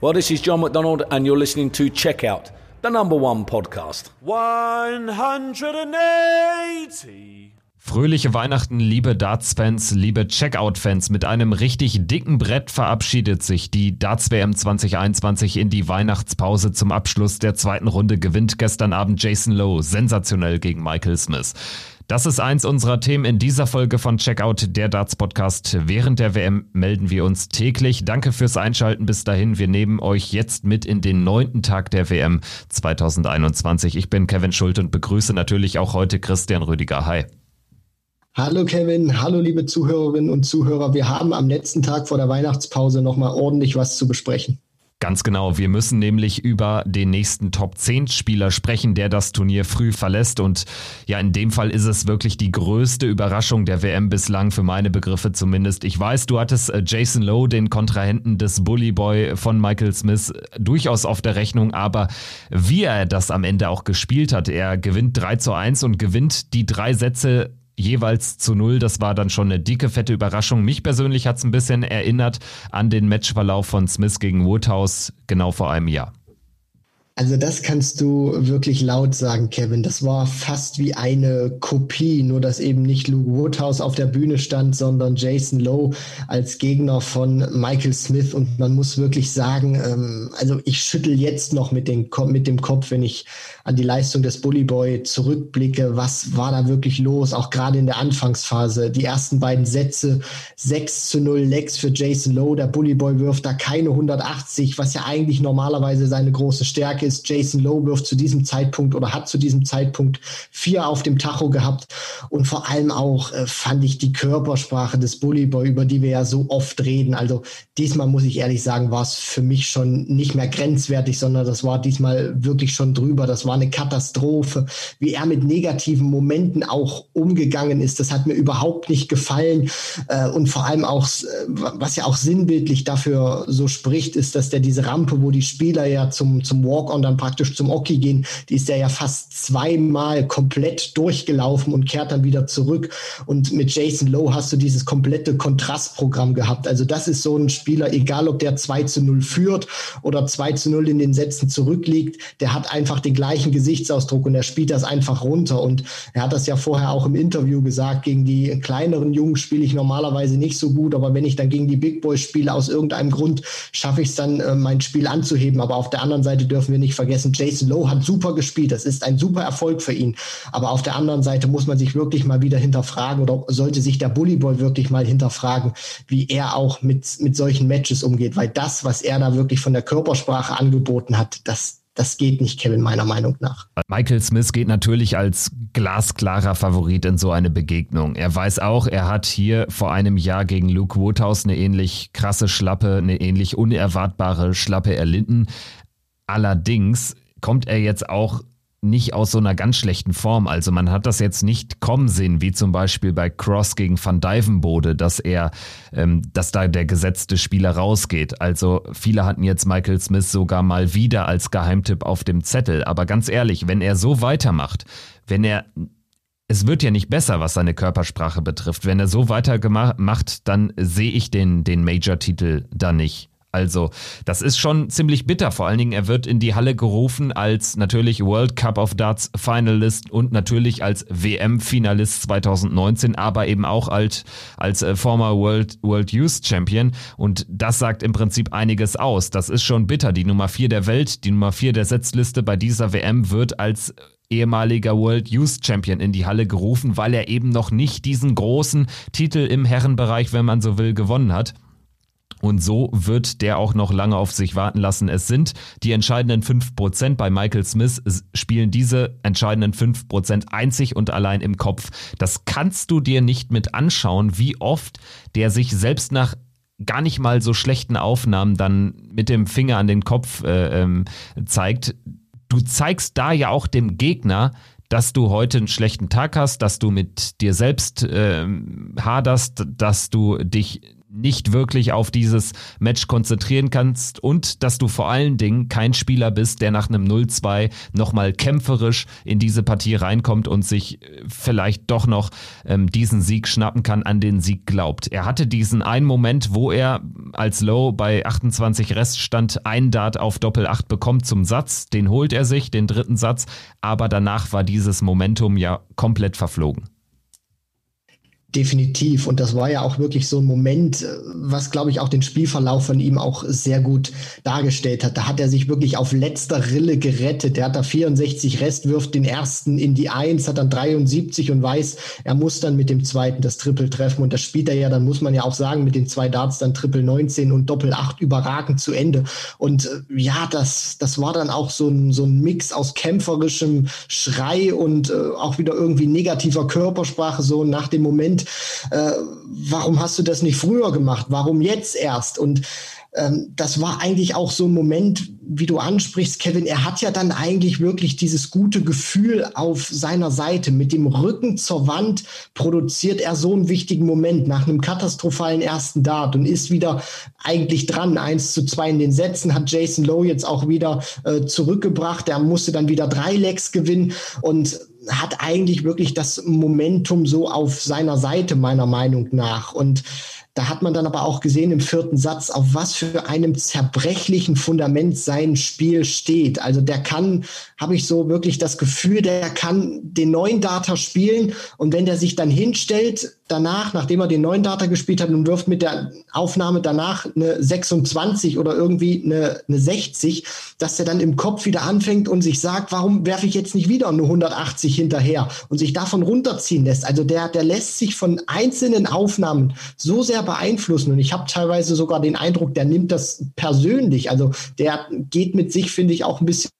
Well, this is John McDonald, and you're listening to Checkout, the number one podcast. 180. Fröhliche Weihnachten, liebe Darts-Fans, liebe Checkout-Fans. Mit einem richtig dicken Brett verabschiedet sich die Darts-WM 2021 in die Weihnachtspause. Zum Abschluss der zweiten Runde gewinnt gestern Abend Jason Lowe sensationell gegen Michael Smith. Das ist eins unserer Themen in dieser Folge von Checkout, der Darts Podcast. Während der WM melden wir uns täglich. Danke fürs Einschalten bis dahin. Wir nehmen euch jetzt mit in den neunten Tag der WM 2021. Ich bin Kevin Schult und begrüße natürlich auch heute Christian Rüdiger. Hi. Hallo Kevin, hallo liebe Zuhörerinnen und Zuhörer. Wir haben am letzten Tag vor der Weihnachtspause nochmal ordentlich was zu besprechen. Ganz genau. Wir müssen nämlich über den nächsten Top 10 Spieler sprechen, der das Turnier früh verlässt. Und ja, in dem Fall ist es wirklich die größte Überraschung der WM bislang, für meine Begriffe zumindest. Ich weiß, du hattest äh, Jason Lowe, den Kontrahenten des Bully Boy von Michael Smith, durchaus auf der Rechnung. Aber wie er das am Ende auch gespielt hat, er gewinnt 3 zu 1 und gewinnt die drei Sätze jeweils zu null. Das war dann schon eine dicke, fette Überraschung. Mich persönlich hat es ein bisschen erinnert an den Matchverlauf von Smith gegen Woodhouse genau vor einem Jahr. Also das kannst du wirklich laut sagen, Kevin. Das war fast wie eine Kopie, nur dass eben nicht Luke Woodhouse auf der Bühne stand, sondern Jason Lowe als Gegner von Michael Smith. Und man muss wirklich sagen, ähm, also ich schüttel jetzt noch mit, den, mit dem Kopf, wenn ich an die Leistung des Bully Boy zurückblicke. Was war da wirklich los? Auch gerade in der Anfangsphase. Die ersten beiden Sätze, 6 zu 0 Legs für Jason Lowe. Der Bully Boy wirft da keine 180, was ja eigentlich normalerweise seine große Stärke ist Jason Lowe wirft zu diesem Zeitpunkt oder hat zu diesem Zeitpunkt vier auf dem Tacho gehabt. Und vor allem auch äh, fand ich die Körpersprache des Bully Boy, über die wir ja so oft reden. Also diesmal muss ich ehrlich sagen, war es für mich schon nicht mehr grenzwertig, sondern das war diesmal wirklich schon drüber. Das war eine Katastrophe. Wie er mit negativen Momenten auch umgegangen ist, das hat mir überhaupt nicht gefallen. Äh, und vor allem auch, äh, was ja auch sinnbildlich dafür so spricht, ist, dass der diese Rampe, wo die Spieler ja zum, zum Walk-on und dann praktisch zum Oki gehen, die ist er ja fast zweimal komplett durchgelaufen und kehrt dann wieder zurück. Und mit Jason Lowe hast du dieses komplette Kontrastprogramm gehabt. Also das ist so ein Spieler, egal ob der 2 zu 0 führt oder 2 zu 0 in den Sätzen zurückliegt, der hat einfach den gleichen Gesichtsausdruck und er spielt das einfach runter. Und er hat das ja vorher auch im Interview gesagt, gegen die kleineren Jungs spiele ich normalerweise nicht so gut, aber wenn ich dann gegen die Big Boys spiele, aus irgendeinem Grund schaffe ich es dann, äh, mein Spiel anzuheben. Aber auf der anderen Seite dürfen wir nicht vergessen, Jason Lowe hat super gespielt. Das ist ein super Erfolg für ihn. Aber auf der anderen Seite muss man sich wirklich mal wieder hinterfragen oder sollte sich der Bullyboy wirklich mal hinterfragen, wie er auch mit, mit solchen Matches umgeht. Weil das, was er da wirklich von der Körpersprache angeboten hat, das, das geht nicht, Kevin, meiner Meinung nach. Michael Smith geht natürlich als glasklarer Favorit in so eine Begegnung. Er weiß auch, er hat hier vor einem Jahr gegen Luke Woodhouse eine ähnlich krasse Schlappe, eine ähnlich unerwartbare Schlappe erlitten. Allerdings kommt er jetzt auch nicht aus so einer ganz schlechten Form. Also man hat das jetzt nicht kommen sehen, wie zum Beispiel bei Cross gegen Van Dijvenbode, dass er, ähm, dass da der gesetzte Spieler rausgeht. Also viele hatten jetzt Michael Smith sogar mal wieder als Geheimtipp auf dem Zettel. Aber ganz ehrlich, wenn er so weitermacht, wenn er es wird ja nicht besser, was seine Körpersprache betrifft. Wenn er so weitermacht, dann sehe ich den, den Major-Titel da nicht. Also, das ist schon ziemlich bitter. Vor allen Dingen, er wird in die Halle gerufen als natürlich World Cup of Darts Finalist und natürlich als WM-Finalist 2019, aber eben auch als, als äh, former World, World Youth Champion. Und das sagt im Prinzip einiges aus. Das ist schon bitter. Die Nummer 4 der Welt, die Nummer 4 der Setzliste bei dieser WM wird als ehemaliger World Youth Champion in die Halle gerufen, weil er eben noch nicht diesen großen Titel im Herrenbereich, wenn man so will, gewonnen hat. Und so wird der auch noch lange auf sich warten lassen. Es sind die entscheidenden fünf Prozent. Bei Michael Smith spielen diese entscheidenden fünf Prozent einzig und allein im Kopf. Das kannst du dir nicht mit anschauen, wie oft der sich selbst nach gar nicht mal so schlechten Aufnahmen dann mit dem Finger an den Kopf äh, ähm, zeigt. Du zeigst da ja auch dem Gegner, dass du heute einen schlechten Tag hast, dass du mit dir selbst äh, haderst, dass du dich nicht wirklich auf dieses Match konzentrieren kannst und dass du vor allen Dingen kein Spieler bist, der nach einem 0-2 nochmal kämpferisch in diese Partie reinkommt und sich äh, vielleicht doch noch ähm, diesen Sieg schnappen kann, an den Sieg glaubt. Er hatte diesen einen Moment, wo er als Low bei 28 Reststand ein Dart auf Doppel 8 bekommt zum Satz, den holt er sich, den dritten Satz, aber danach war dieses Momentum ja komplett verflogen. Definitiv. Und das war ja auch wirklich so ein Moment, äh, was, glaube ich, auch den Spielverlauf von ihm auch sehr gut dargestellt hat. Da hat er sich wirklich auf letzter Rille gerettet. Der hat da 64 Rest, wirft den ersten in die Eins, hat dann 73 und weiß, er muss dann mit dem zweiten das Triple treffen. Und das spielt er ja, dann muss man ja auch sagen, mit den zwei Darts dann Triple 19 und Doppel 8 überragend zu Ende. Und äh, ja, das, das war dann auch so ein, so ein Mix aus kämpferischem Schrei und äh, auch wieder irgendwie negativer Körpersprache, so nach dem Moment, äh, warum hast du das nicht früher gemacht? Warum jetzt erst? Und ähm, das war eigentlich auch so ein Moment, wie du ansprichst, Kevin. Er hat ja dann eigentlich wirklich dieses gute Gefühl auf seiner Seite. Mit dem Rücken zur Wand produziert er so einen wichtigen Moment nach einem katastrophalen ersten Dart und ist wieder eigentlich dran. Eins zu zwei in den Sätzen hat Jason Lowe jetzt auch wieder äh, zurückgebracht. Er musste dann wieder drei Lecks gewinnen und hat eigentlich wirklich das Momentum so auf seiner Seite, meiner Meinung nach. Und da hat man dann aber auch gesehen im vierten Satz, auf was für einem zerbrechlichen Fundament sein Spiel steht. Also der kann, habe ich so wirklich das Gefühl, der kann den neuen Data spielen und wenn der sich dann hinstellt, danach, nachdem er den neuen Data gespielt hat und wirft mit der Aufnahme danach eine 26 oder irgendwie eine, eine 60, dass er dann im Kopf wieder anfängt und sich sagt, warum werfe ich jetzt nicht wieder eine 180 hinterher und sich davon runterziehen lässt. Also der, der lässt sich von einzelnen Aufnahmen so sehr beeinflussen und ich habe teilweise sogar den Eindruck, der nimmt das persönlich. Also der geht mit sich, finde ich, auch ein bisschen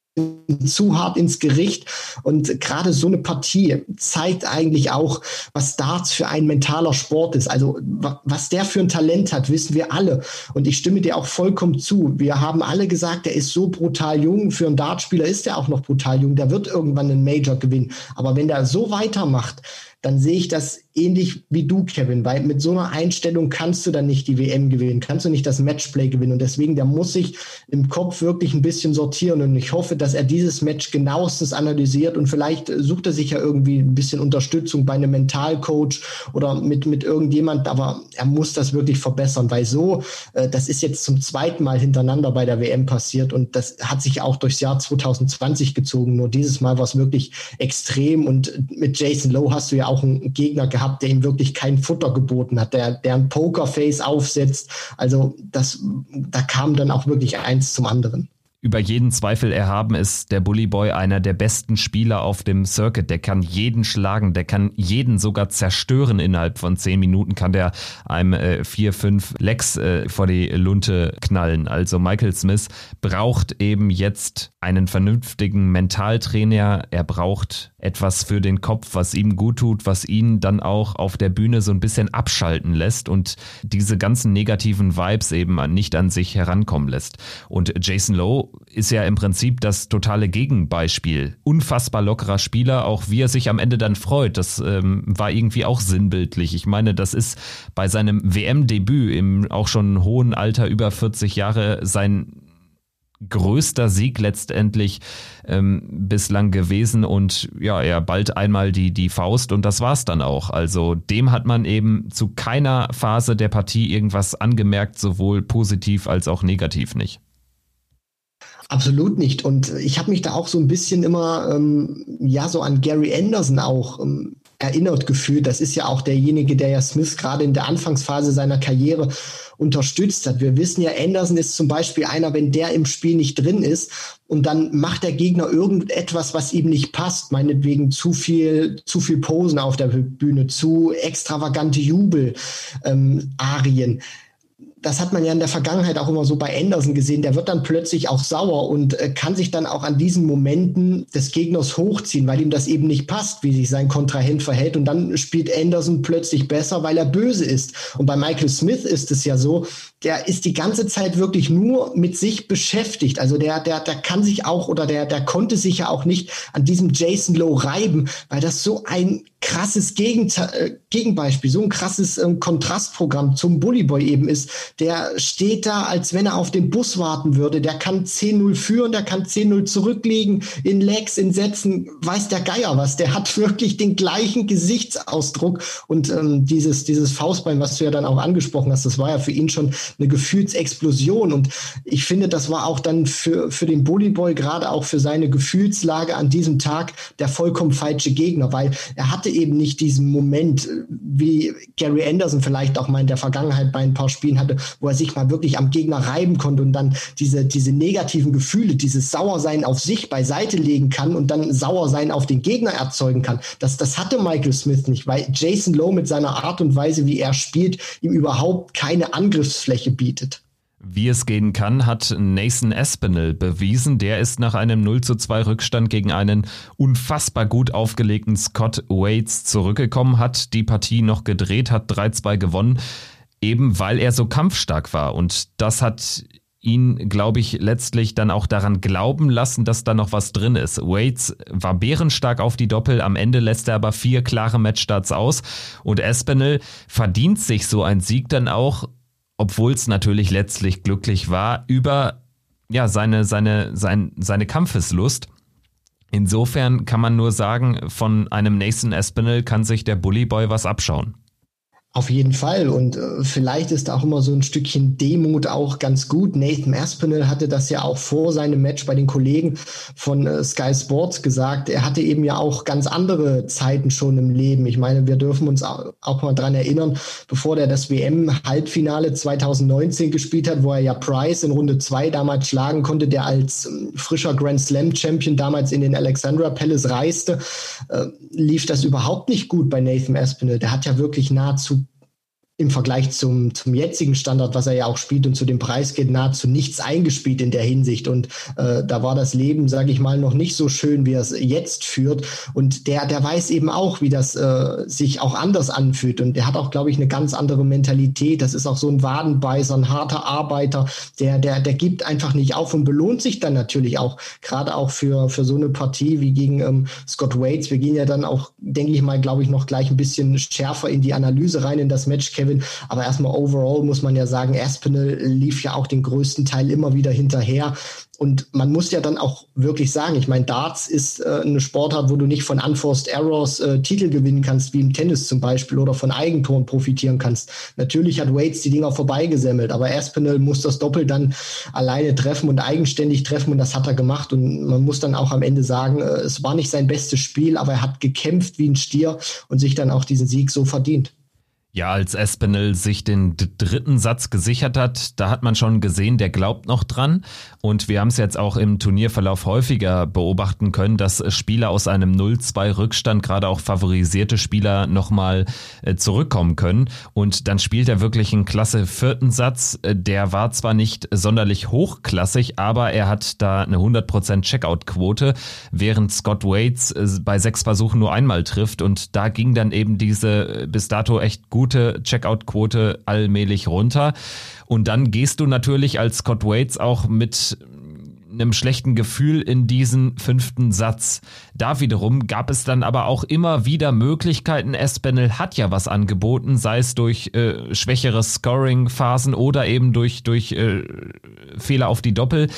zu hart ins Gericht. Und gerade so eine Partie zeigt eigentlich auch, was Darts für ein mentaler Sport ist. Also was der für ein Talent hat, wissen wir alle. Und ich stimme dir auch vollkommen zu. Wir haben alle gesagt, er ist so brutal jung. Für einen Dartspieler ist er auch noch brutal jung. Der wird irgendwann einen Major gewinnen. Aber wenn der so weitermacht, dann sehe ich das ähnlich wie du, Kevin, weil mit so einer Einstellung kannst du dann nicht die WM gewinnen, kannst du nicht das Matchplay gewinnen. Und deswegen, der muss sich im Kopf wirklich ein bisschen sortieren. Und ich hoffe, dass er dieses Match genauestens analysiert und vielleicht sucht er sich ja irgendwie ein bisschen Unterstützung bei einem Mentalcoach oder mit, mit irgendjemand, aber er muss das wirklich verbessern, weil so, äh, das ist jetzt zum zweiten Mal hintereinander bei der WM passiert und das hat sich auch durchs Jahr 2020 gezogen. Nur dieses Mal war es wirklich extrem und mit Jason Lowe hast du ja auch einen Gegner gehabt, der ihm wirklich kein Futter geboten hat, der, der ein Pokerface aufsetzt. Also das, da kam dann auch wirklich eins zum anderen über jeden Zweifel erhaben ist der Bully Boy einer der besten Spieler auf dem Circuit. Der kann jeden schlagen, der kann jeden sogar zerstören. Innerhalb von zehn Minuten kann der einem äh, vier, fünf Lecks äh, vor die Lunte knallen. Also Michael Smith braucht eben jetzt einen vernünftigen Mentaltrainer. Er braucht etwas für den Kopf, was ihm gut tut, was ihn dann auch auf der Bühne so ein bisschen abschalten lässt und diese ganzen negativen Vibes eben nicht an sich herankommen lässt. Und Jason Lowe ist ja im Prinzip das totale Gegenbeispiel. Unfassbar lockerer Spieler, auch wie er sich am Ende dann freut. Das ähm, war irgendwie auch sinnbildlich. Ich meine, das ist bei seinem WM-Debüt im auch schon hohen Alter über 40 Jahre sein größter Sieg letztendlich ähm, bislang gewesen und ja, er bald einmal die, die Faust und das war's dann auch. Also dem hat man eben zu keiner Phase der Partie irgendwas angemerkt, sowohl positiv als auch negativ nicht. Absolut nicht. Und ich habe mich da auch so ein bisschen immer, ähm, ja, so an Gary Anderson auch ähm, erinnert gefühlt. Das ist ja auch derjenige, der ja Smith gerade in der Anfangsphase seiner Karriere unterstützt hat. Wir wissen ja, Anderson ist zum Beispiel einer, wenn der im Spiel nicht drin ist und dann macht der Gegner irgendetwas, was ihm nicht passt, meinetwegen zu viel, zu viel Posen auf der Bühne, zu extravagante Jubel, ähm, Arien das hat man ja in der Vergangenheit auch immer so bei Anderson gesehen, der wird dann plötzlich auch sauer und äh, kann sich dann auch an diesen Momenten des Gegners hochziehen, weil ihm das eben nicht passt, wie sich sein Kontrahent verhält. Und dann spielt Anderson plötzlich besser, weil er böse ist. Und bei Michael Smith ist es ja so, der ist die ganze Zeit wirklich nur mit sich beschäftigt. Also der, der, der kann sich auch oder der, der konnte sich ja auch nicht an diesem Jason Lowe reiben, weil das so ein krasses Gegenteil, äh, Gegenbeispiel, so ein krasses ähm, Kontrastprogramm zum Bullyboy eben ist. Der steht da, als wenn er auf den Bus warten würde. Der kann 10-0 führen, der kann 10-0 zurücklegen, in Legs, in Sätzen, weiß der Geier was. Der hat wirklich den gleichen Gesichtsausdruck und ähm, dieses, dieses Faustbein, was du ja dann auch angesprochen hast, das war ja für ihn schon eine Gefühlsexplosion und ich finde, das war auch dann für, für den Bullyboy, gerade auch für seine Gefühlslage an diesem Tag, der vollkommen falsche Gegner, weil er hatte eben nicht diesen Moment, wie Gary Anderson vielleicht auch mal in der Vergangenheit bei ein paar Spielen hatte, wo er sich mal wirklich am Gegner reiben konnte und dann diese, diese negativen Gefühle, dieses Sauersein auf sich beiseite legen kann und dann Sauersein auf den Gegner erzeugen kann. Das, das hatte Michael Smith nicht, weil Jason Lowe mit seiner Art und Weise, wie er spielt, ihm überhaupt keine Angriffsfläche bietet. Wie es gehen kann, hat Nathan Espinel bewiesen. Der ist nach einem 0 zu 2 Rückstand gegen einen unfassbar gut aufgelegten Scott Waits zurückgekommen, hat die Partie noch gedreht, hat 3-2 gewonnen, eben weil er so kampfstark war. Und das hat ihn, glaube ich, letztlich dann auch daran glauben lassen, dass da noch was drin ist. Waits war bärenstark auf die Doppel, am Ende lässt er aber vier klare Matchstarts aus und Espinel verdient sich so ein Sieg dann auch obwohl es natürlich letztlich glücklich war, über ja, seine, seine, sein, seine Kampfeslust. Insofern kann man nur sagen, von einem Nathan Espinel kann sich der Bully Boy was abschauen. Auf jeden Fall. Und äh, vielleicht ist auch immer so ein Stückchen Demut auch ganz gut. Nathan Aspinall hatte das ja auch vor seinem Match bei den Kollegen von äh, Sky Sports gesagt. Er hatte eben ja auch ganz andere Zeiten schon im Leben. Ich meine, wir dürfen uns auch, mal dran erinnern, bevor der das WM-Halbfinale 2019 gespielt hat, wo er ja Price in Runde zwei damals schlagen konnte, der als äh, frischer Grand Slam Champion damals in den Alexandra Palace reiste, äh, lief das überhaupt nicht gut bei Nathan Aspinall. Der hat ja wirklich nahezu im Vergleich zum, zum jetzigen Standard, was er ja auch spielt und zu dem Preis geht, nahezu nichts eingespielt in der Hinsicht. Und äh, da war das Leben, sage ich mal, noch nicht so schön, wie er es jetzt führt. Und der, der weiß eben auch, wie das äh, sich auch anders anfühlt. Und der hat auch, glaube ich, eine ganz andere Mentalität. Das ist auch so ein Wadenbeißer, ein harter Arbeiter, der, der, der gibt einfach nicht auf und belohnt sich dann natürlich auch, gerade auch für, für so eine Partie wie gegen ähm, Scott Waits. Wir gehen ja dann auch, denke ich mal, glaube ich, noch gleich ein bisschen schärfer in die Analyse rein in das Match, Kevin Kevin. Aber erstmal overall muss man ja sagen, Aspinall lief ja auch den größten Teil immer wieder hinterher. Und man muss ja dann auch wirklich sagen, ich meine, Darts ist äh, eine Sportart, wo du nicht von Unforced Errors äh, Titel gewinnen kannst, wie im Tennis zum Beispiel, oder von Eigentoren profitieren kannst. Natürlich hat Waits die Dinger vorbeigesemmelt, aber Aspinall muss das Doppel dann alleine treffen und eigenständig treffen und das hat er gemacht. Und man muss dann auch am Ende sagen, äh, es war nicht sein bestes Spiel, aber er hat gekämpft wie ein Stier und sich dann auch diesen Sieg so verdient. Ja, als Espinel sich den dritten Satz gesichert hat, da hat man schon gesehen, der glaubt noch dran. Und wir haben es jetzt auch im Turnierverlauf häufiger beobachten können, dass Spieler aus einem 0-2 Rückstand, gerade auch favorisierte Spieler, nochmal äh, zurückkommen können. Und dann spielt er wirklich einen klasse vierten Satz. Äh, der war zwar nicht sonderlich hochklassig, aber er hat da eine 100% Checkout-Quote, während Scott Waits äh, bei sechs Versuchen nur einmal trifft. Und da ging dann eben diese bis dato echt gut gute Checkout-Quote allmählich runter. Und dann gehst du natürlich als Scott Waits auch mit einem schlechten Gefühl in diesen fünften Satz. Da wiederum gab es dann aber auch immer wieder Möglichkeiten. Espinel hat ja was angeboten, sei es durch äh, schwächere Scoring-Phasen oder eben durch, durch äh, Fehler auf die Doppel.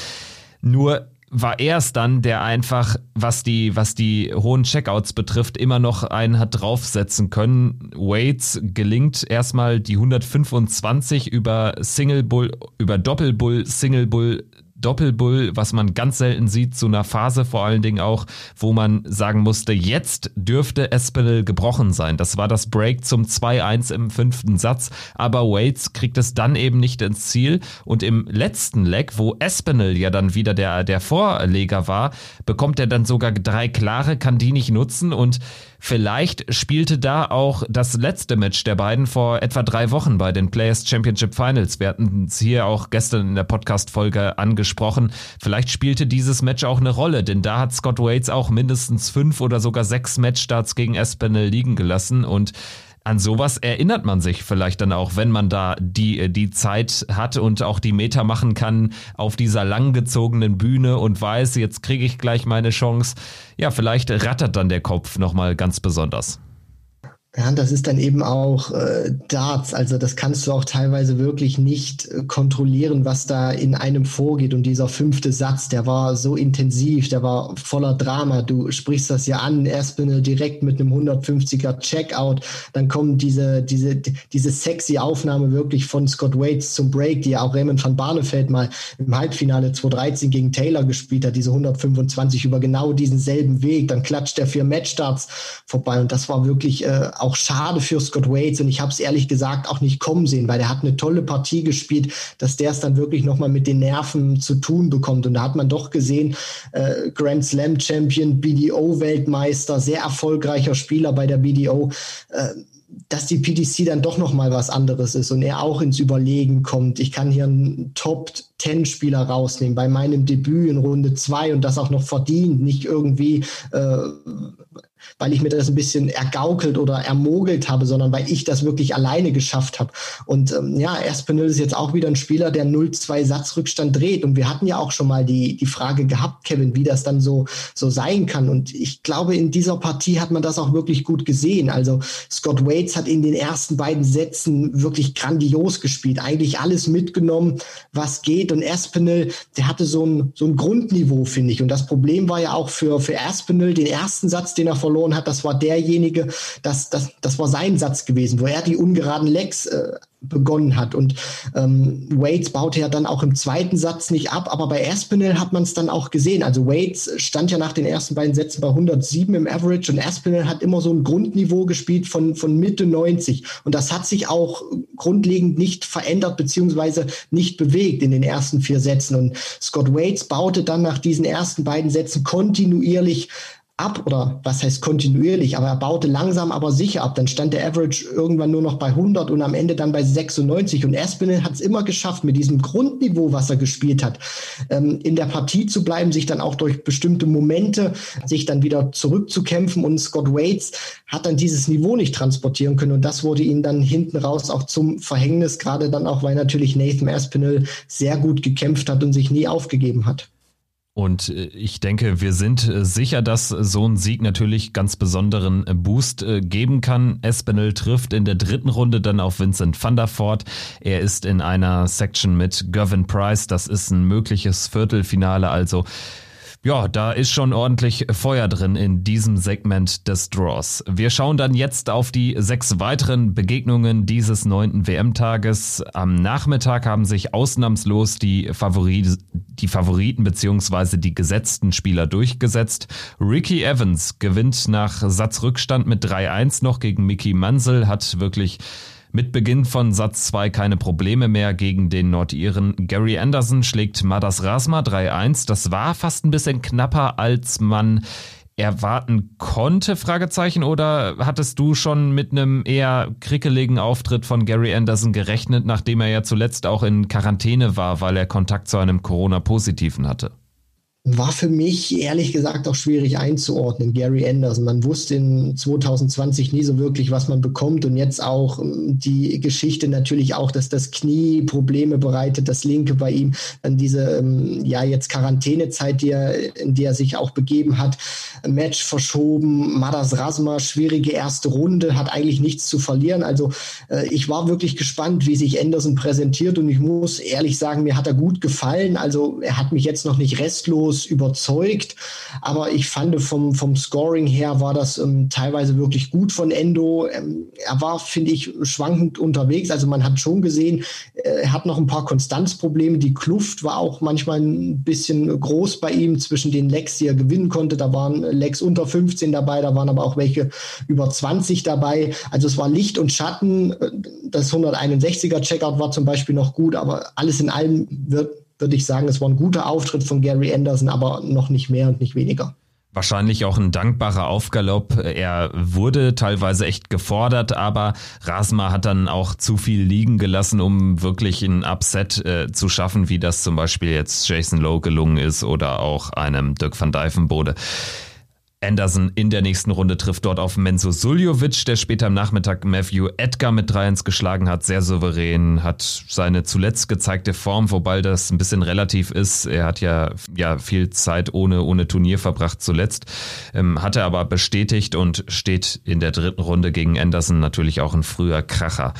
Nur war er es dann, der einfach, was die, was die hohen Checkouts betrifft, immer noch einen hat draufsetzen können. Waits gelingt erstmal die 125 über Single Bull, über Doppelbull, Single Bull Doppelbull, was man ganz selten sieht, zu einer Phase vor allen Dingen auch, wo man sagen musste, jetzt dürfte Espinel gebrochen sein. Das war das Break zum 2-1 im fünften Satz, aber Waits kriegt es dann eben nicht ins Ziel. Und im letzten Leg, wo Espinel ja dann wieder der, der Vorleger war, bekommt er dann sogar drei klare, kann die nicht nutzen. Und Vielleicht spielte da auch das letzte Match der beiden vor etwa drei Wochen bei den Players Championship Finals. Wir hatten es hier auch gestern in der Podcast-Folge angesprochen. Vielleicht spielte dieses Match auch eine Rolle, denn da hat Scott Waits auch mindestens fünf oder sogar sechs Matchstarts gegen Espinel liegen gelassen und an sowas erinnert man sich vielleicht dann auch, wenn man da die, die Zeit hat und auch die Meter machen kann auf dieser langgezogenen Bühne und weiß, jetzt kriege ich gleich meine Chance. Ja, vielleicht rattert dann der Kopf nochmal ganz besonders. Ja, das ist dann eben auch äh, Darts. Also das kannst du auch teilweise wirklich nicht äh, kontrollieren, was da in einem vorgeht. Und dieser fünfte Satz, der war so intensiv, der war voller Drama. Du sprichst das ja an, Espinel direkt mit einem 150er Checkout. Dann kommt diese, diese, diese sexy Aufnahme wirklich von Scott Waits zum Break, die auch Raymond van Barneveld mal im Halbfinale 2013 gegen Taylor gespielt hat, diese 125 über genau diesen selben Weg. Dann klatscht er vier Matchstarts vorbei. Und das war wirklich äh, auch schade für Scott Waits und ich habe es ehrlich gesagt auch nicht kommen sehen, weil der hat eine tolle Partie gespielt, dass der es dann wirklich nochmal mit den Nerven zu tun bekommt. Und da hat man doch gesehen, äh, Grand Slam Champion, BDO-Weltmeister, sehr erfolgreicher Spieler bei der BDO. Äh, dass die PDC dann doch noch mal was anderes ist und er auch ins Überlegen kommt. Ich kann hier einen Top 10 Spieler rausnehmen bei meinem Debüt in Runde 2 und das auch noch verdient, nicht irgendwie äh, weil ich mir das ein bisschen ergaukelt oder ermogelt habe, sondern weil ich das wirklich alleine geschafft habe. Und ähm, ja, Espinel ist jetzt auch wieder ein Spieler, der 0-2 Satzrückstand dreht. Und wir hatten ja auch schon mal die, die Frage gehabt, Kevin, wie das dann so, so sein kann. Und ich glaube, in dieser Partie hat man das auch wirklich gut gesehen. Also Scott Waits hat in den ersten beiden Sätzen wirklich grandios gespielt, eigentlich alles mitgenommen, was geht. Und Espinel, der hatte so ein, so ein Grundniveau, finde ich. Und das Problem war ja auch für, für Espinel, den ersten Satz, den er verloren verloren hat, das war derjenige, das, das, das war sein Satz gewesen, wo er die ungeraden Lecks äh, begonnen hat. Und ähm, Waits baute ja dann auch im zweiten Satz nicht ab, aber bei Aspinall hat man es dann auch gesehen. Also Waits stand ja nach den ersten beiden Sätzen bei 107 im Average und Aspinall hat immer so ein Grundniveau gespielt von, von Mitte 90. Und das hat sich auch grundlegend nicht verändert beziehungsweise nicht bewegt in den ersten vier Sätzen. Und Scott Waits baute dann nach diesen ersten beiden Sätzen kontinuierlich ab oder was heißt kontinuierlich, aber er baute langsam aber sicher ab. Dann stand der Average irgendwann nur noch bei 100 und am Ende dann bei 96 und Espinel hat es immer geschafft, mit diesem Grundniveau, was er gespielt hat, ähm, in der Partie zu bleiben, sich dann auch durch bestimmte Momente sich dann wieder zurückzukämpfen und Scott Waits hat dann dieses Niveau nicht transportieren können und das wurde ihm dann hinten raus auch zum Verhängnis, gerade dann auch, weil natürlich Nathan Aspinall sehr gut gekämpft hat und sich nie aufgegeben hat. Und äh, ich denke, wir sind äh, sicher, dass so ein Sieg natürlich ganz besonderen äh, Boost geben kann. Espinel trifft in der dritten Runde dann auf Vincent van der Voort. Er ist in einer Section mit Gervin Price. Das ist ein mögliches Viertelfinale. Also ja, da ist schon ordentlich Feuer drin in diesem Segment des Draws. Wir schauen dann jetzt auf die sechs weiteren Begegnungen dieses neunten WM-Tages. Am Nachmittag haben sich ausnahmslos die, Favori die Favoriten beziehungsweise die gesetzten Spieler durchgesetzt. Ricky Evans gewinnt nach Satzrückstand mit 3-1 noch gegen Mickey Mansell, hat wirklich mit Beginn von Satz 2 keine Probleme mehr gegen den Nordiren. Gary Anderson schlägt Madas Rasma 3-1. Das war fast ein bisschen knapper, als man erwarten konnte, Fragezeichen, oder hattest du schon mit einem eher krickeligen Auftritt von Gary Anderson gerechnet, nachdem er ja zuletzt auch in Quarantäne war, weil er Kontakt zu einem Corona-Positiven hatte? War für mich ehrlich gesagt auch schwierig einzuordnen. Gary Anderson. Man wusste in 2020 nie so wirklich, was man bekommt. Und jetzt auch ähm, die Geschichte natürlich auch, dass das Knie Probleme bereitet, das linke bei ihm. Dann diese, ähm, ja, jetzt Quarantänezeit, die er, in die er sich auch begeben hat. Match verschoben. Madas Rasma, schwierige erste Runde, hat eigentlich nichts zu verlieren. Also äh, ich war wirklich gespannt, wie sich Anderson präsentiert. Und ich muss ehrlich sagen, mir hat er gut gefallen. Also er hat mich jetzt noch nicht restlos grandios überzeugt. Aber ich fand vom, vom Scoring her war das ähm, teilweise wirklich gut von Endo. Ähm, er war, finde ich, schwankend unterwegs. Also man hat schon gesehen, äh, er hat noch ein paar Konstanzprobleme. Die Kluft war auch manchmal ein bisschen groß bei ihm zwischen den Lecks, die er gewinnen konnte. Da waren Lecks unter 15 dabei, da waren aber auch welche über 20 dabei. Also es war Licht und Schatten. Das 161er Checkout war zum Beispiel noch gut, aber alles in allem wird würde ich sagen, es war ein guter Auftritt von Gary Anderson, aber noch nicht mehr und nicht weniger. Wahrscheinlich auch ein dankbarer Aufgalopp. Er wurde teilweise echt gefordert, aber Rasma hat dann auch zu viel liegen gelassen, um wirklich ein Upset äh, zu schaffen, wie das zum Beispiel jetzt Jason Lowe gelungen ist oder auch einem Dirk van Dijvenbode. Anderson in der nächsten Runde trifft dort auf Menzo Suljovic, der später am Nachmittag Matthew Edgar mit 3-1 geschlagen hat. Sehr souverän, hat seine zuletzt gezeigte Form, wobei das ein bisschen relativ ist. Er hat ja, ja viel Zeit ohne, ohne Turnier verbracht zuletzt. Ähm, hat er aber bestätigt und steht in der dritten Runde gegen Anderson natürlich auch ein früher Kracher.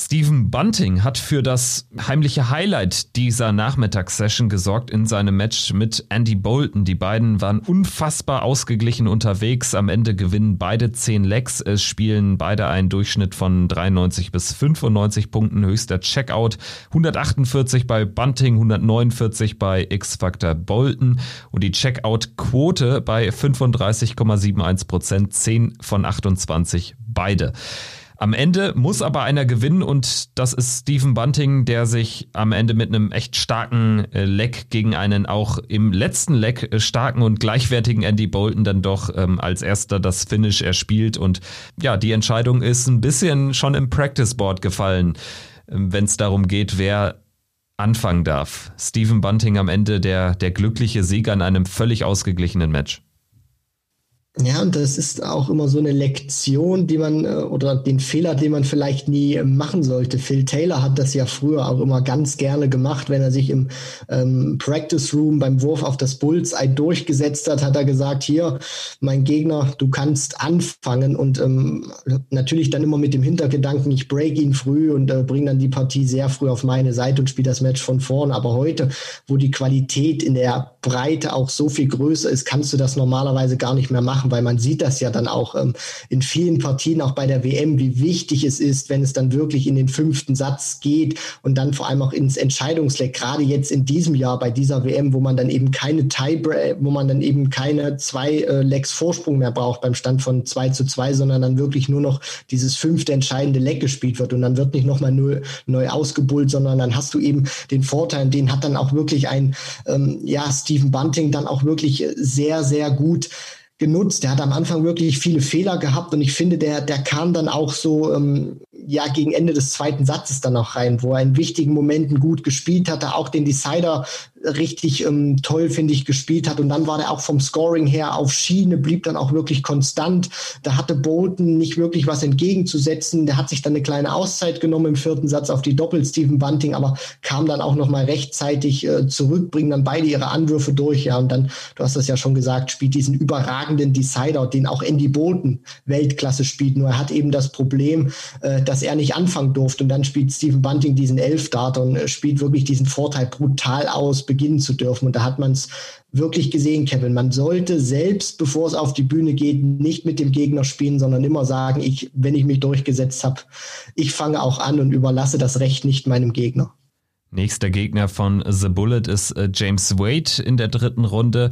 Stephen Bunting hat für das heimliche Highlight dieser Nachmittagssession gesorgt in seinem Match mit Andy Bolton. Die beiden waren unfassbar ausgeglichen unterwegs. Am Ende gewinnen beide 10 Legs. Es spielen beide einen Durchschnitt von 93 bis 95 Punkten. Höchster Checkout 148 bei Bunting, 149 bei X-Factor Bolton und die Checkout-Quote bei 35,71 Prozent, 10 von 28 beide. Am Ende muss aber einer gewinnen und das ist Stephen Bunting, der sich am Ende mit einem echt starken äh, Leck gegen einen auch im letzten Leck äh, starken und gleichwertigen Andy Bolton dann doch ähm, als erster das Finish erspielt und ja, die Entscheidung ist ein bisschen schon im Practice Board gefallen, äh, wenn es darum geht, wer anfangen darf. Stephen Bunting am Ende der, der glückliche Sieger in einem völlig ausgeglichenen Match. Ja, und das ist auch immer so eine Lektion, die man äh, oder den Fehler, den man vielleicht nie machen sollte. Phil Taylor hat das ja früher auch immer ganz gerne gemacht, wenn er sich im ähm, Practice Room beim Wurf auf das Bullseye durchgesetzt hat, hat er gesagt, hier, mein Gegner, du kannst anfangen und ähm, natürlich dann immer mit dem Hintergedanken, ich break ihn früh und äh, bringe dann die Partie sehr früh auf meine Seite und spiele das Match von vorn. Aber heute, wo die Qualität in der Breite auch so viel größer ist, kannst du das normalerweise gar nicht mehr machen, weil man sieht das ja dann auch ähm, in vielen Partien, auch bei der WM, wie wichtig es ist, wenn es dann wirklich in den fünften Satz geht und dann vor allem auch ins Entscheidungsleck, gerade jetzt in diesem Jahr bei dieser WM, wo man dann eben keine Tiebreak, wo man dann eben keine zwei äh, Lecks Vorsprung mehr braucht beim Stand von 2 zu 2, sondern dann wirklich nur noch dieses fünfte entscheidende Leck gespielt wird und dann wird nicht nochmal neu, neu ausgebullt, sondern dann hast du eben den Vorteil, den hat dann auch wirklich ein, ähm, ja, Stephen Bunting dann auch wirklich sehr, sehr gut genutzt. Der hat am Anfang wirklich viele Fehler gehabt und ich finde, der, der kam dann auch so ähm, ja gegen Ende des zweiten Satzes dann auch rein, wo er in wichtigen Momenten gut gespielt hatte, auch den Decider richtig ähm, toll, finde ich, gespielt hat. Und dann war der auch vom Scoring her auf Schiene, blieb dann auch wirklich konstant. Da hatte Bolton nicht wirklich was entgegenzusetzen. Der hat sich dann eine kleine Auszeit genommen im vierten Satz auf die Doppel Stephen Bunting, aber kam dann auch noch mal rechtzeitig äh, zurück, bringen dann beide ihre Anwürfe durch. Ja, und dann, du hast das ja schon gesagt, spielt diesen überragenden Decider, den auch Andy Bolton Weltklasse spielt. Nur er hat eben das Problem, äh, dass er nicht anfangen durfte. Und dann spielt Stephen Bunting diesen Elfdart und äh, spielt wirklich diesen Vorteil brutal aus beginnen zu dürfen. Und da hat man es wirklich gesehen, Kevin. Man sollte selbst, bevor es auf die Bühne geht, nicht mit dem Gegner spielen, sondern immer sagen, ich, wenn ich mich durchgesetzt habe, ich fange auch an und überlasse das Recht nicht meinem Gegner. Nächster Gegner von The Bullet ist äh, James Wade in der dritten Runde.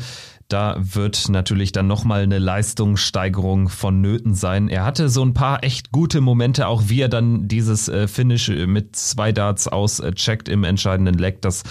Da wird natürlich dann nochmal eine Leistungssteigerung vonnöten sein. Er hatte so ein paar echt gute Momente, auch wie er dann dieses äh, Finish mit zwei Darts auscheckt im entscheidenden Leg. Das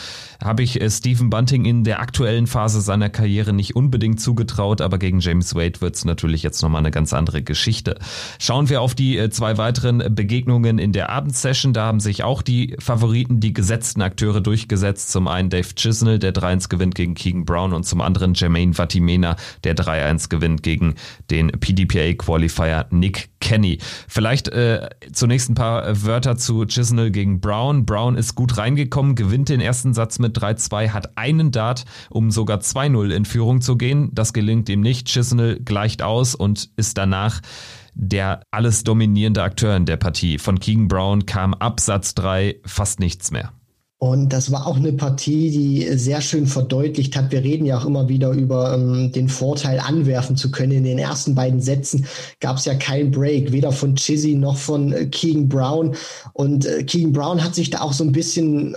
habe ich äh, Stephen Bunting in der aktuellen Phase seiner Karriere nicht unbedingt zugetraut, aber gegen James Wade wird es natürlich jetzt nochmal eine ganz andere Geschichte. Schauen wir auf die äh, zwei weiteren Begegnungen in der Abendsession. Da haben sich auch die Favoriten, die gesetzten Akteure durchgesetzt. Zum einen Dave Chisnell, der 3-1 gewinnt gegen Keegan Brown und zum anderen Jermaine Fatimena, der 3-1 gewinnt gegen den PDPA-Qualifier Nick Kenny. Vielleicht äh, zunächst ein paar Wörter zu Chisnell gegen Brown. Brown ist gut reingekommen, gewinnt den ersten Satz mit 3-2, hat einen Dart, um sogar 2-0 in Führung zu gehen. Das gelingt ihm nicht. Chisnell gleicht aus und ist danach der alles dominierende Akteur in der Partie. Von Keegan Brown kam ab Satz 3 fast nichts mehr. Und das war auch eine Partie, die sehr schön verdeutlicht hat. Wir reden ja auch immer wieder über ähm, den Vorteil, anwerfen zu können. In den ersten beiden Sätzen gab es ja keinen Break, weder von Chizzy noch von äh, Keegan Brown. Und äh, Keegan Brown hat sich da auch so ein bisschen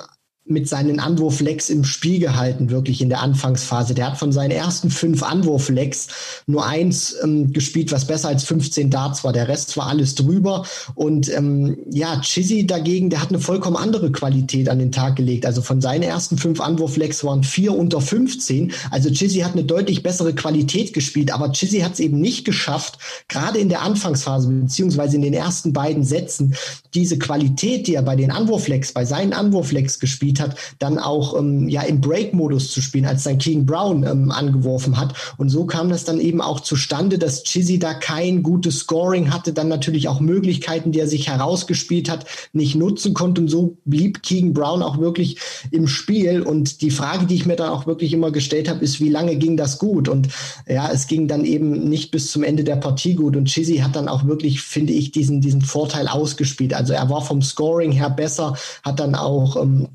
mit seinen Anwurflecks im Spiel gehalten, wirklich in der Anfangsphase. Der hat von seinen ersten fünf Anwurflecks nur eins ähm, gespielt, was besser als 15 Darts war. Der Rest war alles drüber. Und ähm, ja, Chizzy dagegen, der hat eine vollkommen andere Qualität an den Tag gelegt. Also von seinen ersten fünf Anwurflecks waren vier unter 15. Also Chizzy hat eine deutlich bessere Qualität gespielt, aber Chizzy hat es eben nicht geschafft, gerade in der Anfangsphase, beziehungsweise in den ersten beiden Sätzen, diese Qualität, die er bei den Anwurflecks, bei seinen Anwurflecks gespielt gespielt hat, dann auch ähm, ja im Break-Modus zu spielen, als dann King Brown ähm, angeworfen hat. Und so kam das dann eben auch zustande, dass Chizzy da kein gutes Scoring hatte, dann natürlich auch Möglichkeiten, die er sich herausgespielt hat, nicht nutzen konnte. Und so blieb Keegan Brown auch wirklich im Spiel. Und die Frage, die ich mir dann auch wirklich immer gestellt habe, ist, wie lange ging das gut? Und ja, es ging dann eben nicht bis zum Ende der Partie gut. Und Chizzy hat dann auch wirklich, finde ich, diesen, diesen Vorteil ausgespielt. Also er war vom Scoring her besser, hat dann auch ähm,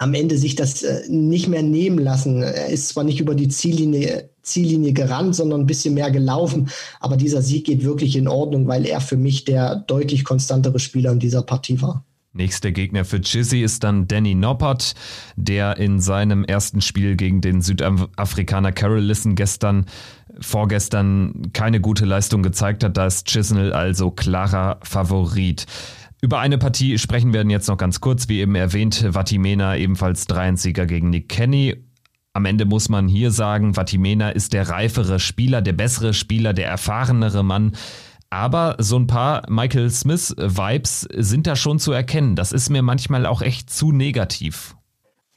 am Ende sich das äh, nicht mehr nehmen lassen. Er ist zwar nicht über die Ziellinie, Ziellinie gerannt, sondern ein bisschen mehr gelaufen, aber dieser Sieg geht wirklich in Ordnung, weil er für mich der deutlich konstantere Spieler in dieser Partie war. Nächster Gegner für Chizzy ist dann Danny Noppert, der in seinem ersten Spiel gegen den Südafrikaner Carol Lissen gestern, vorgestern keine gute Leistung gezeigt hat. Da ist Chisnell also klarer Favorit. Über eine Partie sprechen werden jetzt noch ganz kurz. Wie eben erwähnt, Vatimena ebenfalls 3-1-Sieger gegen Nick Kenny. Am Ende muss man hier sagen, Vatimena ist der reifere Spieler, der bessere Spieler, der erfahrenere Mann. Aber so ein paar Michael Smith-Vibes sind da schon zu erkennen. Das ist mir manchmal auch echt zu negativ.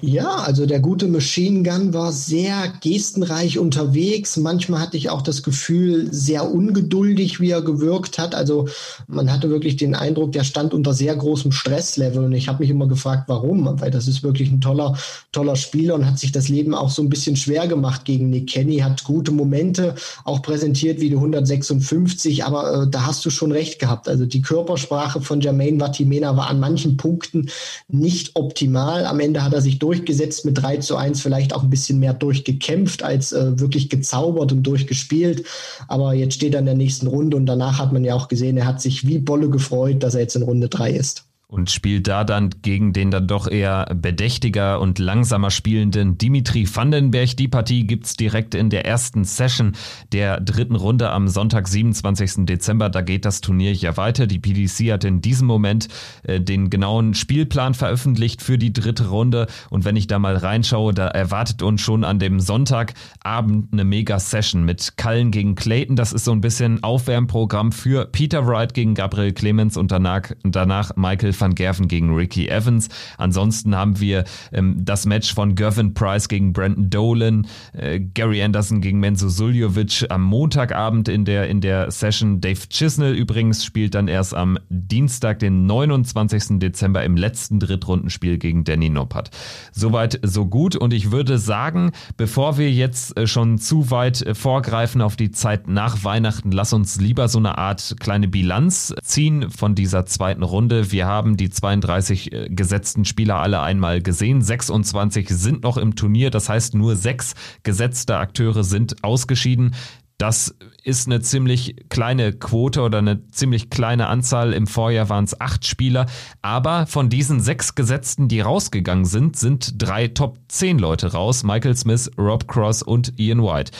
Ja, also der gute Machine Gun war sehr gestenreich unterwegs. Manchmal hatte ich auch das Gefühl, sehr ungeduldig, wie er gewirkt hat. Also man hatte wirklich den Eindruck, der stand unter sehr großem Stresslevel. Und ich habe mich immer gefragt, warum? Weil das ist wirklich ein toller, toller Spieler und hat sich das Leben auch so ein bisschen schwer gemacht gegen Nick Kenny, hat gute Momente auch präsentiert wie die 156, aber äh, da hast du schon recht gehabt. Also die Körpersprache von Jermaine Vatimena war an manchen Punkten nicht optimal. Am Ende hat er sich durch durchgesetzt mit 3 zu 1, vielleicht auch ein bisschen mehr durchgekämpft als äh, wirklich gezaubert und durchgespielt. Aber jetzt steht er in der nächsten Runde und danach hat man ja auch gesehen, er hat sich wie Bolle gefreut, dass er jetzt in Runde 3 ist und spielt da dann gegen den dann doch eher bedächtiger und langsamer spielenden Dimitri Vandenberg. Die Partie gibt's direkt in der ersten Session der dritten Runde am Sonntag, 27. Dezember. Da geht das Turnier ja weiter. Die PDC hat in diesem Moment äh, den genauen Spielplan veröffentlicht für die dritte Runde. Und wenn ich da mal reinschaue, da erwartet uns schon an dem Sonntagabend eine Mega-Session mit Cullen gegen Clayton. Das ist so ein bisschen Aufwärmprogramm für Peter Wright gegen Gabriel Clemens und danach, danach Michael van Gerven gegen Ricky Evans. Ansonsten haben wir ähm, das Match von Gervin Price gegen Brandon Dolan, äh, Gary Anderson gegen Menzo Suljovic am Montagabend in der, in der Session. Dave Chisnell übrigens spielt dann erst am Dienstag, den 29. Dezember im letzten Drittrundenspiel gegen Danny Noppert. Soweit, so gut. Und ich würde sagen, bevor wir jetzt äh, schon zu weit äh, vorgreifen auf die Zeit nach Weihnachten, lass uns lieber so eine Art kleine Bilanz ziehen von dieser zweiten Runde. Wir haben haben die 32 äh, gesetzten Spieler alle einmal gesehen. 26 sind noch im Turnier, das heißt nur sechs gesetzte Akteure sind ausgeschieden. Das ist eine ziemlich kleine Quote oder eine ziemlich kleine Anzahl. Im Vorjahr waren es acht Spieler. Aber von diesen sechs Gesetzten, die rausgegangen sind, sind drei Top 10 Leute raus. Michael Smith, Rob Cross und Ian White.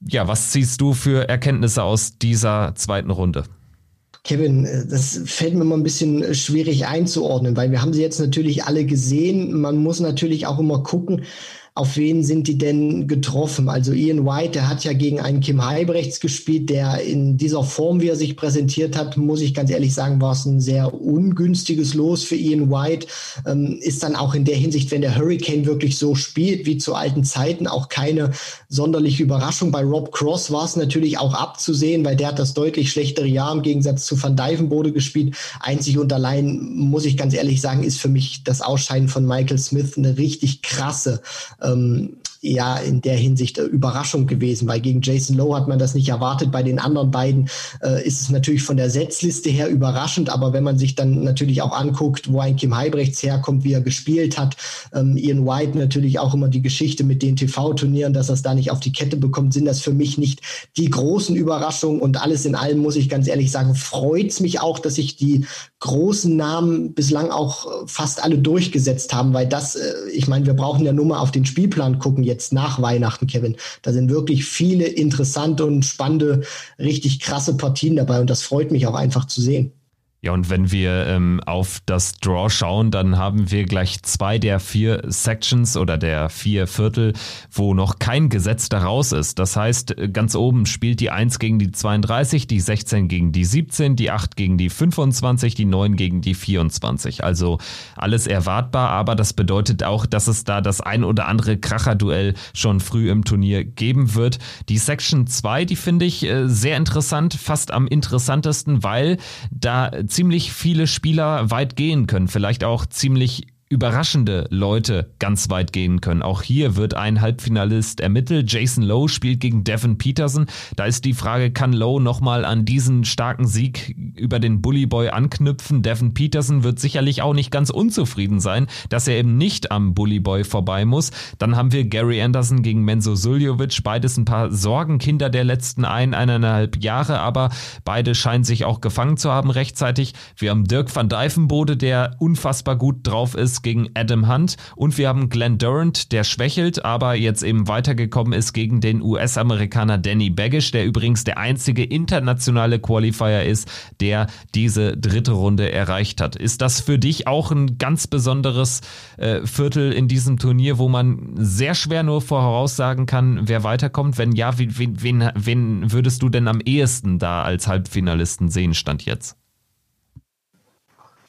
Ja, was ziehst du für Erkenntnisse aus dieser zweiten Runde? Kevin, äh, das fällt mir mal ein bisschen äh, schwierig einzuordnen, weil wir haben sie jetzt natürlich alle gesehen. Man muss natürlich auch immer gucken, auf wen sind die denn getroffen? Also Ian White, der hat ja gegen einen Kim Heibrechts gespielt, der in dieser Form, wie er sich präsentiert hat, muss ich ganz ehrlich sagen, war es ein sehr ungünstiges Los für Ian White. Ähm, ist dann auch in der Hinsicht, wenn der Hurricane wirklich so spielt wie zu alten Zeiten, auch keine sonderliche Überraschung. Bei Rob Cross war es natürlich auch abzusehen, weil der hat das deutlich schlechtere Jahr im Gegensatz zu Van Dyvenbode gespielt. Einzig und allein, muss ich ganz ehrlich sagen, ist für mich das Ausscheiden von Michael Smith eine richtig krasse ähm, ja in der Hinsicht äh, Überraschung gewesen, weil gegen Jason Lowe hat man das nicht erwartet. Bei den anderen beiden äh, ist es natürlich von der Setzliste her überraschend, aber wenn man sich dann natürlich auch anguckt, wo ein Kim Heibrechts herkommt, wie er gespielt hat, ähm, Ian White natürlich auch immer die Geschichte mit den TV-Turnieren, dass er es da nicht auf die Kette bekommt, sind das für mich nicht die großen Überraschungen und alles in allem muss ich ganz ehrlich sagen, freut es mich auch, dass sich die großen Namen bislang auch äh, fast alle durchgesetzt haben, weil das, äh, ich meine, wir brauchen ja nur mal auf den Spielplan gucken jetzt nach Weihnachten, Kevin. Da sind wirklich viele interessante und spannende, richtig krasse Partien dabei und das freut mich auch einfach zu sehen. Ja, und wenn wir ähm, auf das Draw schauen, dann haben wir gleich zwei der vier Sections oder der vier Viertel, wo noch kein Gesetz daraus ist. Das heißt, ganz oben spielt die 1 gegen die 32, die 16 gegen die 17, die 8 gegen die 25, die 9 gegen die 24. Also alles erwartbar, aber das bedeutet auch, dass es da das ein oder andere Kracherduell schon früh im Turnier geben wird. Die Section 2, die finde ich äh, sehr interessant, fast am interessantesten, weil da ziemlich viele Spieler weit gehen können, vielleicht auch ziemlich überraschende Leute ganz weit gehen können. Auch hier wird ein Halbfinalist ermittelt. Jason Lowe spielt gegen Devin Peterson. Da ist die Frage, kann Lowe nochmal an diesen starken Sieg über den Bully Boy anknüpfen? Devin Peterson wird sicherlich auch nicht ganz unzufrieden sein, dass er eben nicht am Bully Boy vorbei muss. Dann haben wir Gary Anderson gegen Menzo Suljovic. Beides ein paar Sorgenkinder der letzten ein, eineinhalb Jahre, aber beide scheinen sich auch gefangen zu haben rechtzeitig. Wir haben Dirk van Dijvenbode, der unfassbar gut drauf ist gegen Adam Hunt und wir haben Glenn Durant, der schwächelt, aber jetzt eben weitergekommen ist gegen den US-Amerikaner Danny Baggish, der übrigens der einzige internationale Qualifier ist, der diese dritte Runde erreicht hat. Ist das für dich auch ein ganz besonderes äh, Viertel in diesem Turnier, wo man sehr schwer nur voraussagen kann, wer weiterkommt? Wenn ja, wen, wen, wen würdest du denn am ehesten da als Halbfinalisten sehen, stand jetzt?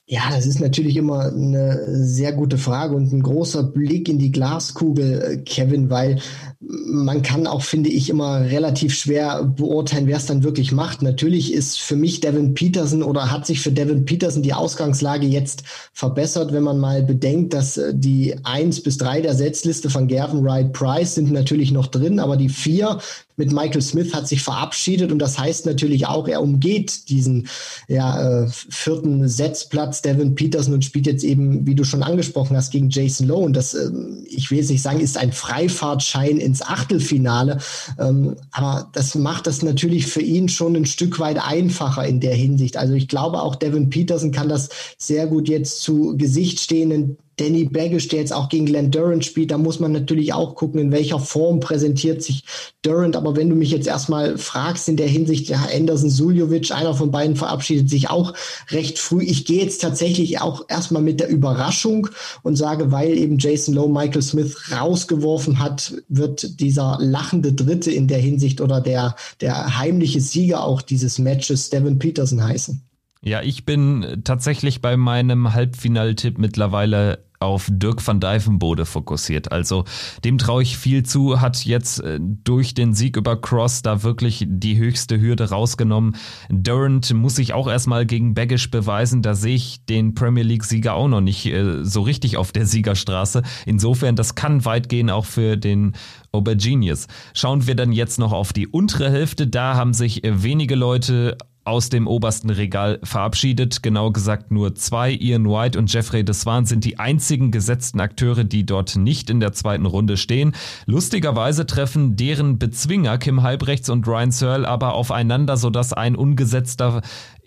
Ja, das ist natürlich immer eine sehr gute Frage und ein großer Blick in die Glaskugel, äh, Kevin, weil man kann auch, finde ich, immer relativ schwer beurteilen, wer es dann wirklich macht. Natürlich ist für mich Devin Peterson oder hat sich für Devin Peterson die Ausgangslage jetzt verbessert, wenn man mal bedenkt, dass äh, die eins bis drei der Setzliste von Gavin Wright Price sind natürlich noch drin, aber die vier mit Michael Smith hat sich verabschiedet und das heißt natürlich auch, er umgeht diesen ja, äh, vierten Setzplatz Devin Peterson und spielt jetzt eben, wie du schon angesprochen hast, gegen Jason Lowe. Und das, äh, ich will jetzt nicht sagen, ist ein Freifahrtschein in ins Achtelfinale. Ähm, aber das macht das natürlich für ihn schon ein Stück weit einfacher in der Hinsicht. Also ich glaube auch Devin Peterson kann das sehr gut jetzt zu Gesicht stehenden Danny Baggish, der jetzt auch gegen Glenn Durant spielt, da muss man natürlich auch gucken, in welcher Form präsentiert sich Durant. Aber wenn du mich jetzt erstmal fragst in der Hinsicht, ja, Anderson Suljovic, einer von beiden verabschiedet sich auch recht früh. Ich gehe jetzt tatsächlich auch erstmal mit der Überraschung und sage, weil eben Jason Lowe Michael Smith rausgeworfen hat, wird dieser lachende Dritte in der Hinsicht oder der, der heimliche Sieger auch dieses Matches Devin Peterson heißen. Ja, ich bin tatsächlich bei meinem Halbfinaltipp mittlerweile auf Dirk van Dijvenbode fokussiert. Also dem traue ich viel zu, hat jetzt äh, durch den Sieg über Cross da wirklich die höchste Hürde rausgenommen. Durant muss sich auch erstmal gegen Baggish beweisen. Da sehe ich den Premier League-Sieger auch noch nicht äh, so richtig auf der Siegerstraße. Insofern, das kann weit gehen auch für den Aubergenius. Schauen wir dann jetzt noch auf die untere Hälfte. Da haben sich äh, wenige Leute aus dem obersten Regal verabschiedet. Genau gesagt nur zwei, Ian White und Jeffrey Deswan sind die einzigen gesetzten Akteure, die dort nicht in der zweiten Runde stehen. Lustigerweise treffen deren Bezwinger Kim Halbrechts und Ryan Searle aber aufeinander, sodass ein ungesetzter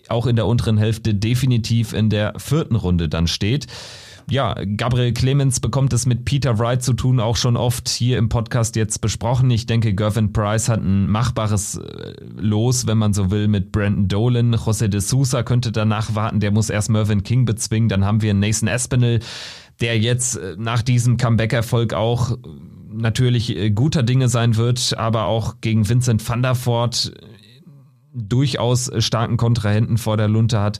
auch in der unteren Hälfte definitiv in der vierten Runde dann steht ja, Gabriel Clemens bekommt es mit Peter Wright zu tun, auch schon oft hier im Podcast jetzt besprochen. Ich denke, Gervin Price hat ein machbares äh, Los, wenn man so will, mit Brandon Dolan. José de Sousa könnte danach warten, der muss erst Mervyn King bezwingen. Dann haben wir Nathan Espinel, der jetzt äh, nach diesem Comeback-Erfolg auch äh, natürlich guter Dinge sein wird, aber auch gegen Vincent van der Voort durchaus starken Kontrahenten vor der Lunte hat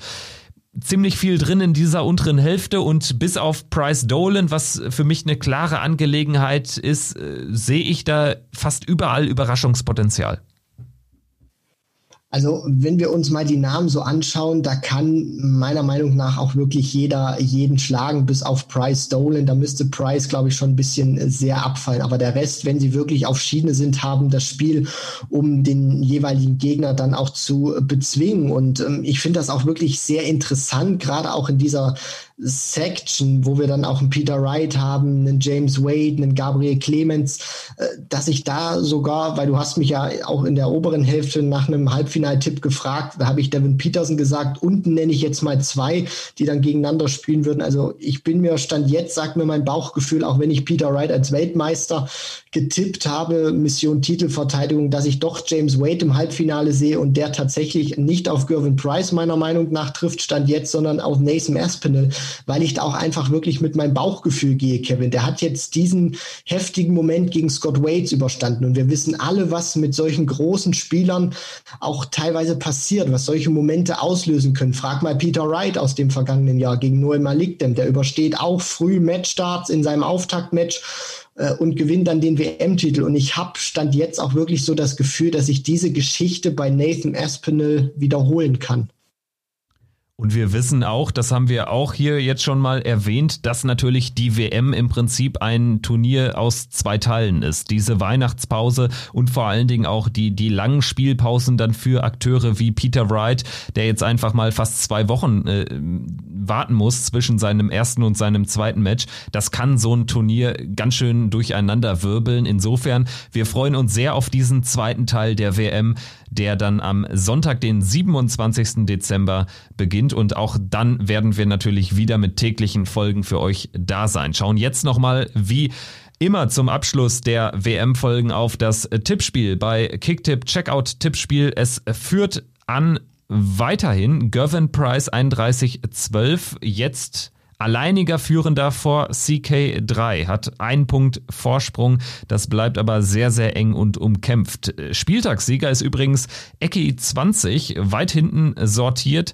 ziemlich viel drin in dieser unteren Hälfte und bis auf Price Dolan, was für mich eine klare Angelegenheit ist, äh, sehe ich da fast überall Überraschungspotenzial. Also wenn wir uns mal die Namen so anschauen, da kann meiner Meinung nach auch wirklich jeder jeden schlagen, bis auf Price Dolan. Da müsste Price, glaube ich, schon ein bisschen sehr abfallen. Aber der Rest, wenn sie wirklich auf Schiene sind, haben das Spiel, um den jeweiligen Gegner dann auch zu bezwingen. Und ähm, ich finde das auch wirklich sehr interessant, gerade auch in dieser Section, wo wir dann auch einen Peter Wright haben, einen James Wade, einen Gabriel Clemens, äh, dass ich da sogar, weil du hast mich ja auch in der oberen Hälfte nach einem Halbfinaltipp gefragt, da habe ich Devin Peterson gesagt, unten nenne ich jetzt mal zwei, die dann gegeneinander spielen würden. Also ich bin mir Stand jetzt, sagt mir mein Bauchgefühl, auch wenn ich Peter Wright als Weltmeister getippt habe, Mission Titelverteidigung, dass ich doch James Wade im Halbfinale sehe und der tatsächlich nicht auf Gervin Price meiner Meinung nach trifft, Stand jetzt, sondern auf Nathan Aspinall, weil ich da auch einfach wirklich mit meinem Bauchgefühl gehe, Kevin. Der hat jetzt diesen heftigen Moment gegen Scott Waits überstanden und wir wissen alle, was mit solchen großen Spielern auch teilweise passiert, was solche Momente auslösen können. Frag mal Peter Wright aus dem vergangenen Jahr gegen Noel Malikdem, der übersteht auch früh Matchstarts in seinem Auftaktmatch äh, und gewinnt dann den WM-Titel. Und ich habe stand jetzt auch wirklich so das Gefühl, dass ich diese Geschichte bei Nathan Aspinall wiederholen kann. Und wir wissen auch, das haben wir auch hier jetzt schon mal erwähnt, dass natürlich die WM im Prinzip ein Turnier aus zwei Teilen ist. Diese Weihnachtspause und vor allen Dingen auch die, die langen Spielpausen dann für Akteure wie Peter Wright, der jetzt einfach mal fast zwei Wochen äh, warten muss zwischen seinem ersten und seinem zweiten Match. Das kann so ein Turnier ganz schön durcheinander wirbeln. Insofern, wir freuen uns sehr auf diesen zweiten Teil der WM der dann am Sonntag, den 27. Dezember beginnt. Und auch dann werden wir natürlich wieder mit täglichen Folgen für euch da sein. Schauen jetzt nochmal, wie immer zum Abschluss der WM-Folgen auf das Tippspiel bei Kicktip Checkout Tippspiel. Es führt an weiterhin Gervin Price 3112 jetzt Alleiniger Führender vor CK3 hat einen Punkt Vorsprung. Das bleibt aber sehr, sehr eng und umkämpft. Spieltagssieger ist übrigens Ecki 20, weit hinten sortiert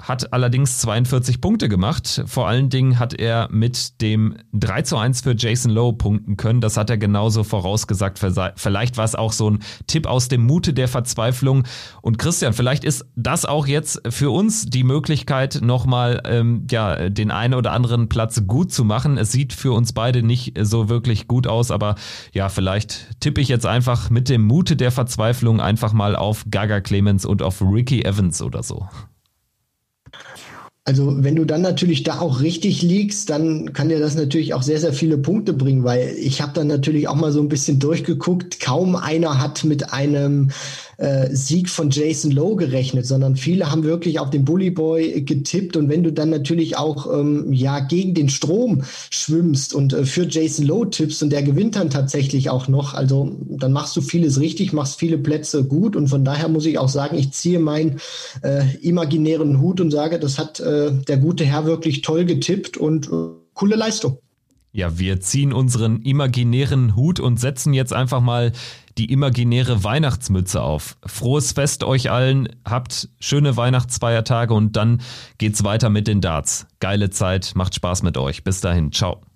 hat allerdings 42 Punkte gemacht. Vor allen Dingen hat er mit dem 3 zu 1 für Jason Lowe punkten können. Das hat er genauso vorausgesagt. Vielleicht war es auch so ein Tipp aus dem Mute der Verzweiflung. Und Christian, vielleicht ist das auch jetzt für uns die Möglichkeit, nochmal ähm, ja, den einen oder anderen Platz gut zu machen. Es sieht für uns beide nicht so wirklich gut aus, aber ja, vielleicht tippe ich jetzt einfach mit dem Mute der Verzweiflung einfach mal auf Gaga Clemens und auf Ricky Evans oder so. Also wenn du dann natürlich da auch richtig liegst, dann kann dir das natürlich auch sehr, sehr viele Punkte bringen, weil ich habe dann natürlich auch mal so ein bisschen durchgeguckt. Kaum einer hat mit einem äh, Sieg von Jason Lowe gerechnet, sondern viele haben wirklich auf den Bully Boy getippt. Und wenn du dann natürlich auch ähm, ja gegen den Strom schwimmst und äh, für Jason Lowe tippst und der gewinnt dann tatsächlich auch noch, also dann machst du vieles richtig, machst viele Plätze gut. Und von daher muss ich auch sagen, ich ziehe meinen äh, imaginären Hut und sage, das hat äh, der gute Herr wirklich toll getippt und äh, coole Leistung. Ja, wir ziehen unseren imaginären Hut und setzen jetzt einfach mal die imaginäre Weihnachtsmütze auf. Frohes Fest euch allen, habt schöne Weihnachtsfeiertage und dann geht's weiter mit den Darts. Geile Zeit, macht Spaß mit euch. Bis dahin, ciao.